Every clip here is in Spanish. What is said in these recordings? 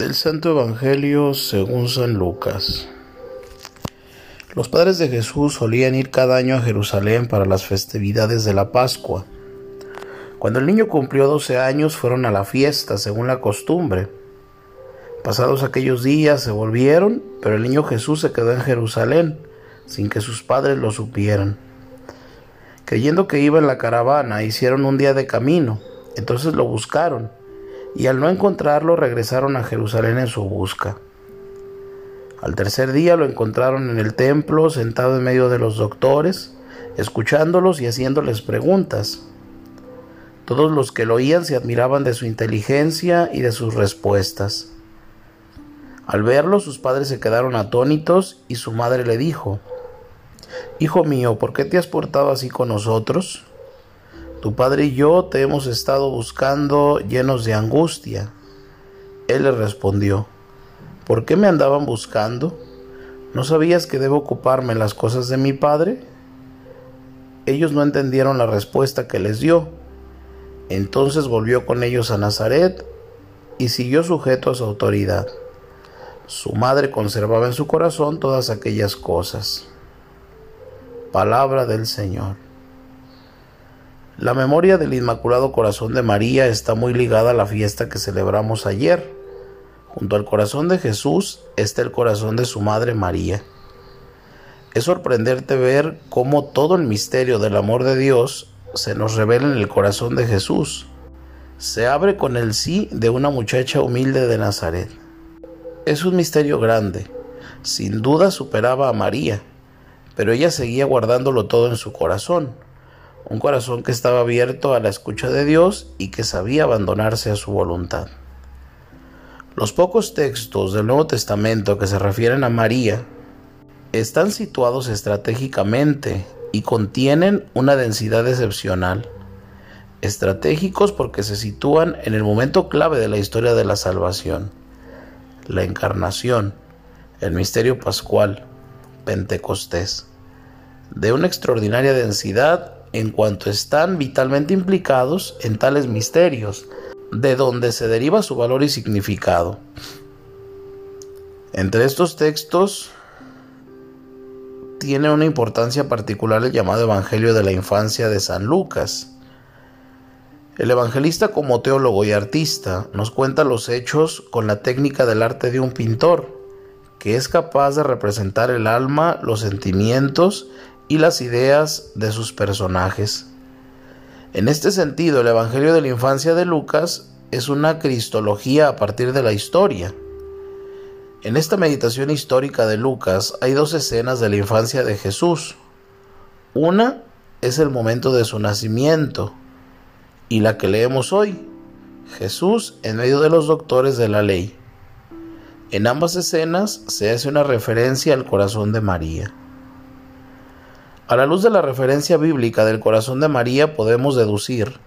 Del Santo Evangelio según San Lucas. Los padres de Jesús solían ir cada año a Jerusalén para las festividades de la Pascua. Cuando el niño cumplió 12 años fueron a la fiesta según la costumbre. Pasados aquellos días se volvieron, pero el niño Jesús se quedó en Jerusalén sin que sus padres lo supieran. Creyendo que iba en la caravana, hicieron un día de camino, entonces lo buscaron y al no encontrarlo regresaron a Jerusalén en su busca. Al tercer día lo encontraron en el templo, sentado en medio de los doctores, escuchándolos y haciéndoles preguntas. Todos los que lo oían se admiraban de su inteligencia y de sus respuestas. Al verlo, sus padres se quedaron atónitos y su madre le dijo, Hijo mío, ¿por qué te has portado así con nosotros? Tu padre y yo te hemos estado buscando llenos de angustia. Él le respondió, ¿por qué me andaban buscando? ¿No sabías que debo ocuparme en las cosas de mi padre? Ellos no entendieron la respuesta que les dio. Entonces volvió con ellos a Nazaret y siguió sujeto a su autoridad. Su madre conservaba en su corazón todas aquellas cosas. Palabra del Señor. La memoria del Inmaculado Corazón de María está muy ligada a la fiesta que celebramos ayer. Junto al corazón de Jesús está el corazón de su Madre María. Es sorprendente ver cómo todo el misterio del amor de Dios se nos revela en el corazón de Jesús. Se abre con el sí de una muchacha humilde de Nazaret. Es un misterio grande. Sin duda superaba a María, pero ella seguía guardándolo todo en su corazón un corazón que estaba abierto a la escucha de Dios y que sabía abandonarse a su voluntad. Los pocos textos del Nuevo Testamento que se refieren a María están situados estratégicamente y contienen una densidad excepcional. Estratégicos porque se sitúan en el momento clave de la historia de la salvación, la encarnación, el misterio pascual, Pentecostés, de una extraordinaria densidad en cuanto están vitalmente implicados en tales misterios, de donde se deriva su valor y significado. Entre estos textos tiene una importancia particular el llamado Evangelio de la Infancia de San Lucas. El evangelista como teólogo y artista nos cuenta los hechos con la técnica del arte de un pintor, que es capaz de representar el alma, los sentimientos y las ideas de sus personajes. En este sentido, el Evangelio de la Infancia de Lucas es una cristología a partir de la historia. En esta meditación histórica de Lucas hay dos escenas de la infancia de Jesús. Una es el momento de su nacimiento y la que leemos hoy, Jesús en medio de los doctores de la ley. En ambas escenas se hace una referencia al corazón de María. A la luz de la referencia bíblica del corazón de María podemos deducir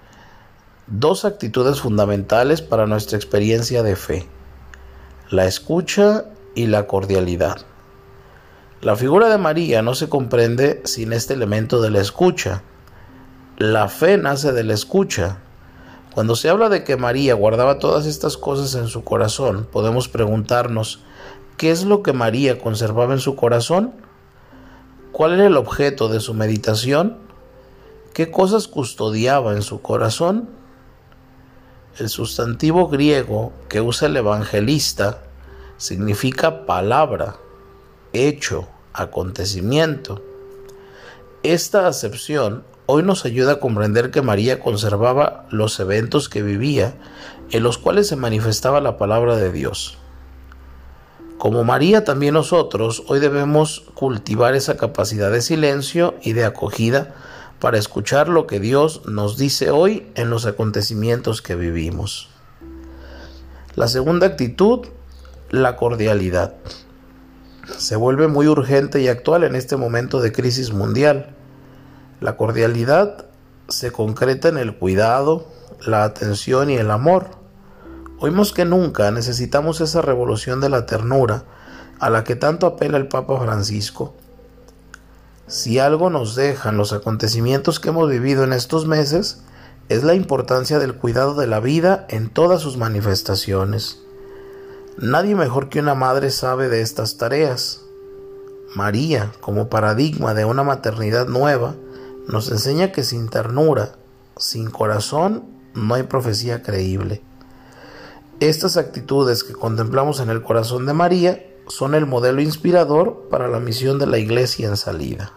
dos actitudes fundamentales para nuestra experiencia de fe, la escucha y la cordialidad. La figura de María no se comprende sin este elemento de la escucha. La fe nace de la escucha. Cuando se habla de que María guardaba todas estas cosas en su corazón, podemos preguntarnos, ¿qué es lo que María conservaba en su corazón? ¿Cuál era el objeto de su meditación? ¿Qué cosas custodiaba en su corazón? El sustantivo griego que usa el evangelista significa palabra, hecho, acontecimiento. Esta acepción hoy nos ayuda a comprender que María conservaba los eventos que vivía en los cuales se manifestaba la palabra de Dios. Como María, también nosotros hoy debemos cultivar esa capacidad de silencio y de acogida para escuchar lo que Dios nos dice hoy en los acontecimientos que vivimos. La segunda actitud, la cordialidad. Se vuelve muy urgente y actual en este momento de crisis mundial. La cordialidad se concreta en el cuidado, la atención y el amor Hoy que nunca necesitamos esa revolución de la ternura a la que tanto apela el Papa Francisco. Si algo nos dejan los acontecimientos que hemos vivido en estos meses, es la importancia del cuidado de la vida en todas sus manifestaciones. Nadie mejor que una madre sabe de estas tareas. María, como paradigma de una maternidad nueva, nos enseña que sin ternura, sin corazón, no hay profecía creíble. Estas actitudes que contemplamos en el corazón de María son el modelo inspirador para la misión de la Iglesia en salida.